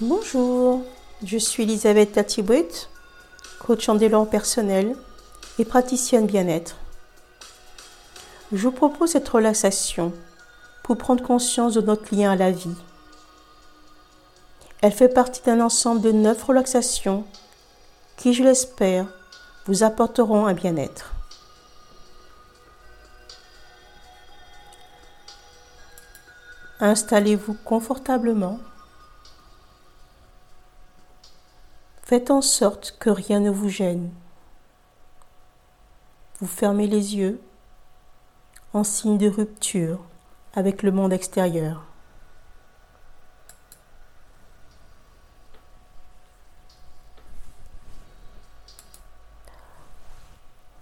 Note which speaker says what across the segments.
Speaker 1: Bonjour, je suis Elisabeth Tatibouet, coach en élan personnel et praticienne bien-être. Je vous propose cette relaxation pour prendre conscience de notre lien à la vie. Elle fait partie d'un ensemble de neuf relaxations qui, je l'espère, vous apporteront un bien-être. Installez-vous confortablement. Faites en sorte que rien ne vous gêne. Vous fermez les yeux en signe de rupture avec le monde extérieur.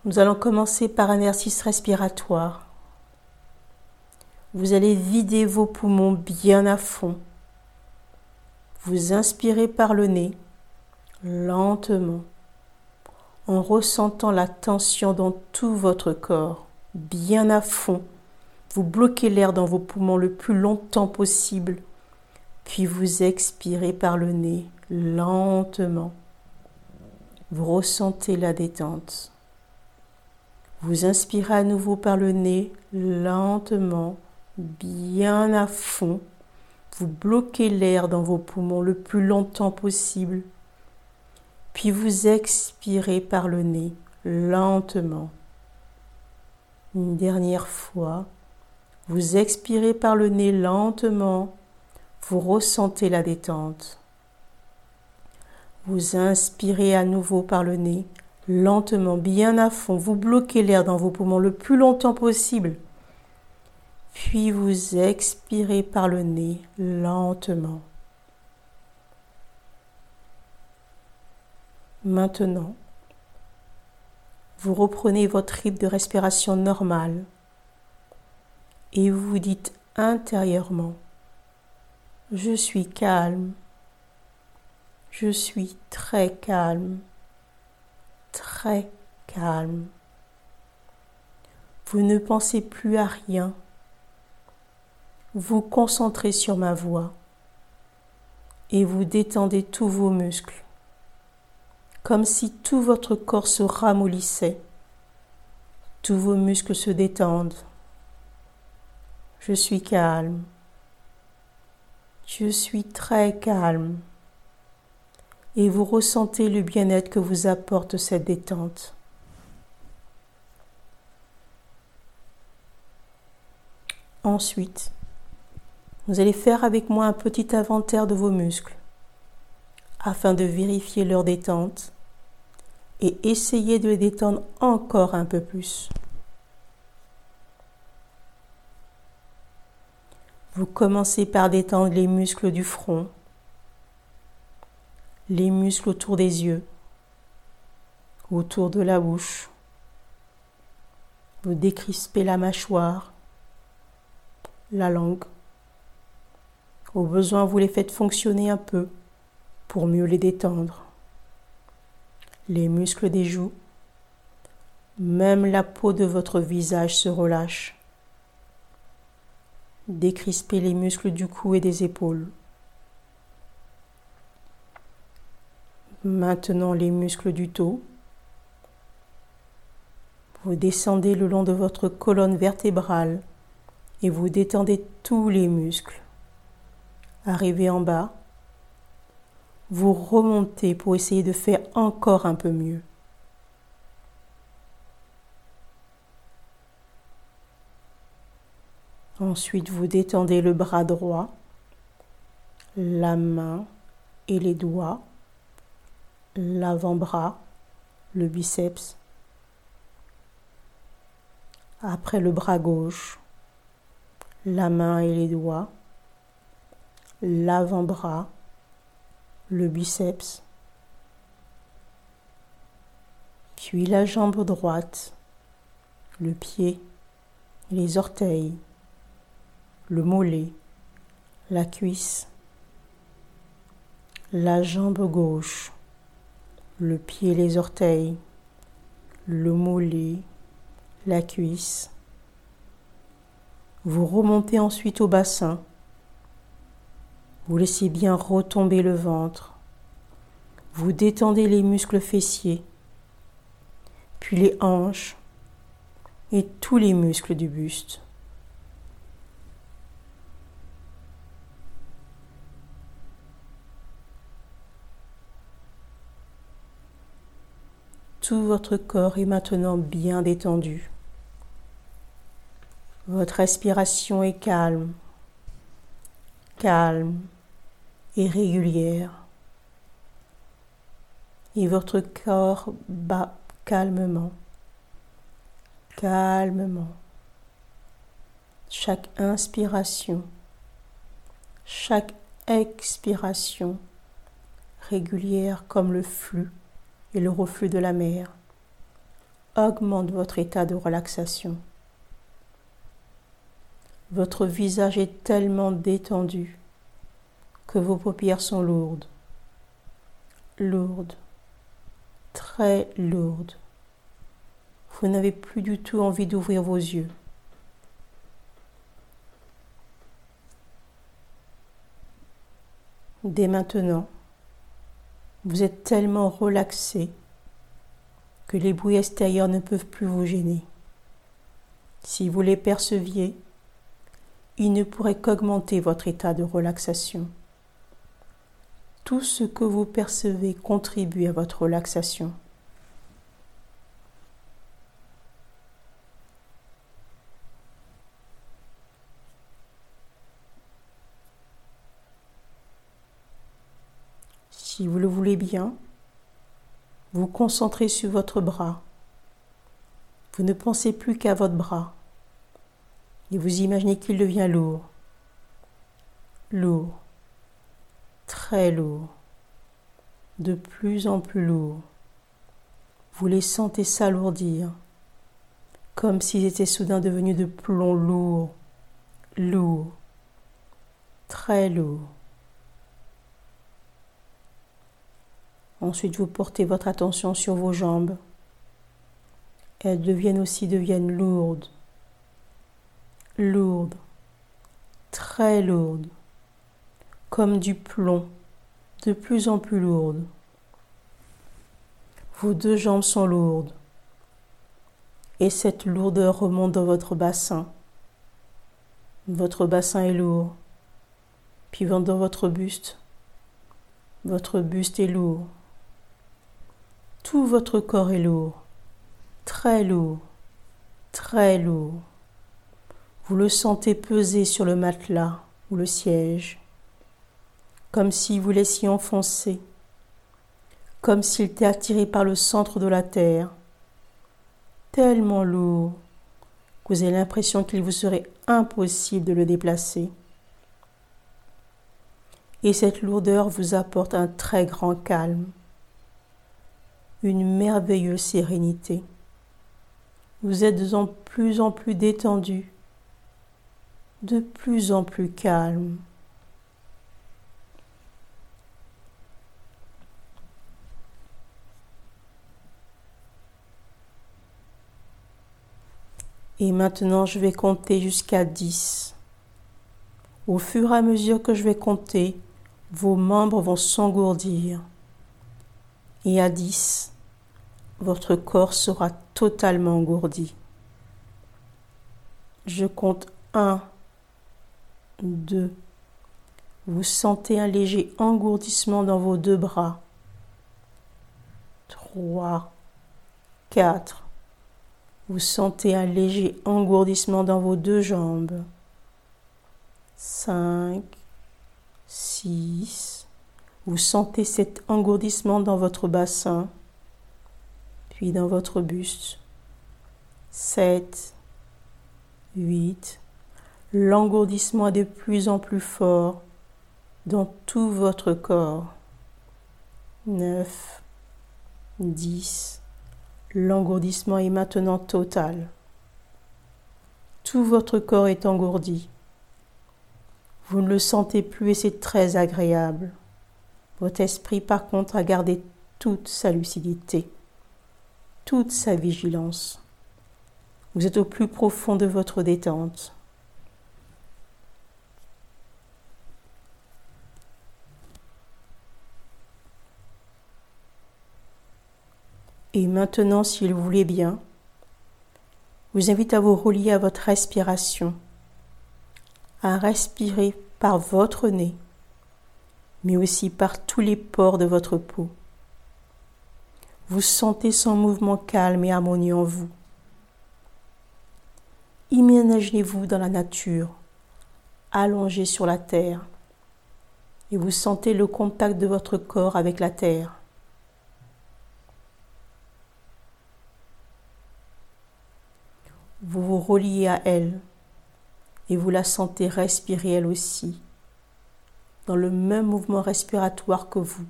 Speaker 1: Nous allons commencer par un exercice respiratoire. Vous allez vider vos poumons bien à fond. Vous inspirez par le nez, lentement, en ressentant la tension dans tout votre corps, bien à fond. Vous bloquez l'air dans vos poumons le plus longtemps possible, puis vous expirez par le nez, lentement. Vous ressentez la détente. Vous inspirez à nouveau par le nez, lentement, bien à fond. Vous bloquez l'air dans vos poumons le plus longtemps possible. Puis vous expirez par le nez, lentement. Une dernière fois, vous expirez par le nez lentement. Vous ressentez la détente. Vous inspirez à nouveau par le nez, lentement, bien à fond. Vous bloquez l'air dans vos poumons le plus longtemps possible. Puis vous expirez par le nez lentement. Maintenant, vous reprenez votre rythme de respiration normal et vous vous dites intérieurement, je suis calme, je suis très calme très calme. Vous ne pensez plus à rien. Vous concentrez sur ma voix et vous détendez tous vos muscles, comme si tout votre corps se ramollissait. Tous vos muscles se détendent. Je suis calme. Je suis très calme et vous ressentez le bien-être que vous apporte cette détente. Ensuite, vous allez faire avec moi un petit inventaire de vos muscles afin de vérifier leur détente et essayer de les détendre encore un peu plus. Vous commencez par détendre les muscles du front, les muscles autour des yeux, autour de la bouche. Vous décrispez la mâchoire, la langue. Au besoin, vous les faites fonctionner un peu pour mieux les détendre. Les muscles des joues, même la peau de votre visage se relâche. Décrispez les muscles du cou et des épaules. Maintenant les muscles du dos. Vous descendez le long de votre colonne vertébrale et vous détendez tous les muscles. Arrivez en bas, vous remontez pour essayer de faire encore un peu mieux. Ensuite, vous détendez le bras droit, la main et les doigts l'avant-bras, le biceps. Après le bras gauche, la main et les doigts, l'avant-bras, le biceps, puis la jambe droite, le pied, les orteils, le mollet, la cuisse, la jambe gauche, le pied, les orteils, le mollet, la cuisse. Vous remontez ensuite au bassin. Vous laissez bien retomber le ventre. Vous détendez les muscles fessiers, puis les hanches et tous les muscles du buste. Tout votre corps est maintenant bien détendu. Votre respiration est calme, calme et régulière. Et votre corps bat calmement, calmement. Chaque inspiration, chaque expiration régulière comme le flux et le reflux de la mer augmente votre état de relaxation. Votre visage est tellement détendu vos paupières sont lourdes, lourdes, très lourdes. Vous n'avez plus du tout envie d'ouvrir vos yeux. Dès maintenant, vous êtes tellement relaxé que les bruits extérieurs ne peuvent plus vous gêner. Si vous les perceviez, ils ne pourraient qu'augmenter votre état de relaxation. Tout ce que vous percevez contribue à votre relaxation. Si vous le voulez bien, vous concentrez sur votre bras. Vous ne pensez plus qu'à votre bras. Et vous imaginez qu'il devient lourd. Lourd. Très lourd. De plus en plus lourd. Vous les sentez s'alourdir. Comme s'ils étaient soudain devenus de plomb lourd. Lourd. Très lourd. Ensuite, vous portez votre attention sur vos jambes. Elles deviennent aussi deviennent lourdes, lourdes, très lourdes, comme du plomb, de plus en plus lourdes. Vos deux jambes sont lourdes et cette lourdeur remonte dans votre bassin. Votre bassin est lourd, puis dans votre buste. Votre buste est lourd. Tout votre corps est lourd, très lourd, très lourd. Vous le sentez peser sur le matelas ou le siège, comme si vous laissiez enfoncer, comme s'il était attiré par le centre de la terre, tellement lourd que vous avez l'impression qu'il vous serait impossible de le déplacer. Et cette lourdeur vous apporte un très grand calme une merveilleuse sérénité. Vous êtes de plus en plus détendu, de plus en plus calme. Et maintenant, je vais compter jusqu'à 10. Au fur et à mesure que je vais compter, vos membres vont s'engourdir. Et à 10, votre corps sera totalement engourdi. Je compte 1, 2. Vous sentez un léger engourdissement dans vos deux bras. 3, 4. Vous sentez un léger engourdissement dans vos deux jambes. 5, 6. Vous sentez cet engourdissement dans votre bassin puis dans votre buste. 7, 8. L'engourdissement est de plus en plus fort dans tout votre corps. 9, 10. L'engourdissement est maintenant total. Tout votre corps est engourdi. Vous ne le sentez plus et c'est très agréable. Votre esprit, par contre, a gardé toute sa lucidité toute sa vigilance. Vous êtes au plus profond de votre détente. Et maintenant, s'il vous voulez bien, vous invite à vous relier à votre respiration, à respirer par votre nez, mais aussi par tous les pores de votre peau. Vous sentez son mouvement calme et harmonieux en vous. Imaginez-vous dans la nature, allongé sur la terre, et vous sentez le contact de votre corps avec la terre. Vous vous reliez à elle et vous la sentez respirer elle aussi, dans le même mouvement respiratoire que vous.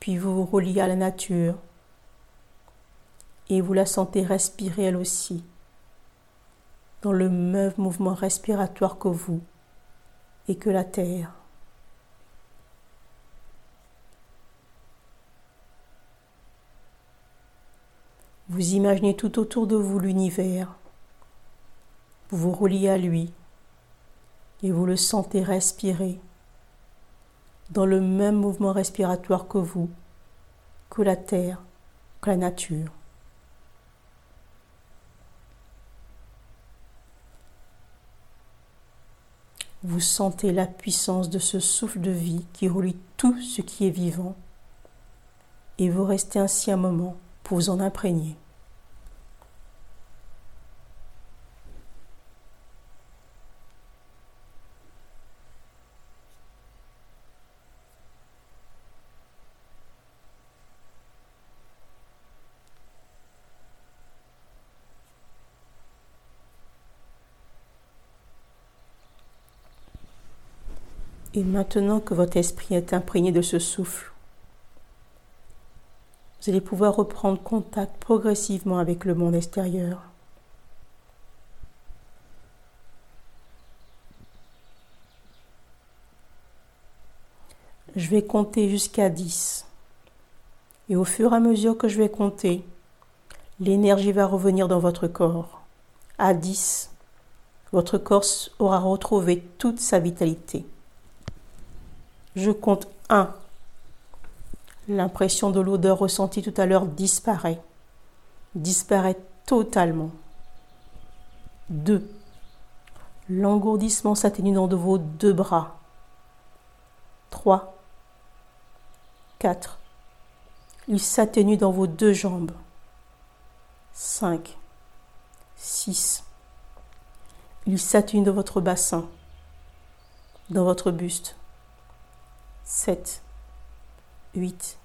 Speaker 1: Puis vous vous reliez à la nature et vous la sentez respirer elle aussi, dans le même mouvement respiratoire que vous et que la terre. Vous imaginez tout autour de vous l'univers. Vous vous reliez à lui et vous le sentez respirer dans le même mouvement respiratoire que vous, que la terre, que la nature. Vous sentez la puissance de ce souffle de vie qui relie tout ce qui est vivant et vous restez ainsi un moment vous en imprégner. Et maintenant que votre esprit est imprégné de ce souffle, vous allez pouvoir reprendre contact progressivement avec le monde extérieur. Je vais compter jusqu'à 10. Et au fur et à mesure que je vais compter, l'énergie va revenir dans votre corps. À 10, votre corps aura retrouvé toute sa vitalité. Je compte 1. L'impression de l'odeur ressentie tout à l'heure disparaît. Disparaît totalement. 2. L'engourdissement s'atténue dans de vos deux bras. 3. 4. Il s'atténue dans vos deux jambes. 5. 6. Il s'atténue dans votre bassin, dans votre buste. 7. 8.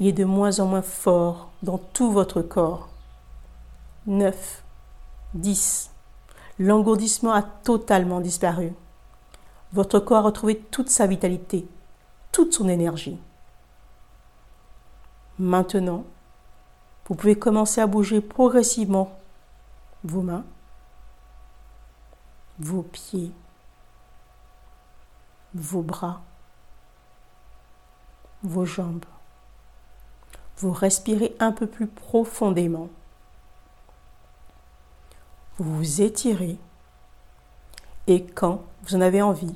Speaker 1: Il est de moins en moins fort dans tout votre corps. 9. 10. L'engourdissement a totalement disparu. Votre corps a retrouvé toute sa vitalité, toute son énergie. Maintenant, vous pouvez commencer à bouger progressivement vos mains, vos pieds, vos bras, vos jambes. Vous respirez un peu plus profondément. Vous vous étirez et quand vous en avez envie,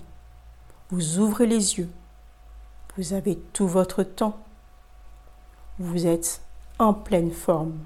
Speaker 1: vous ouvrez les yeux. Vous avez tout votre temps. Vous êtes en pleine forme.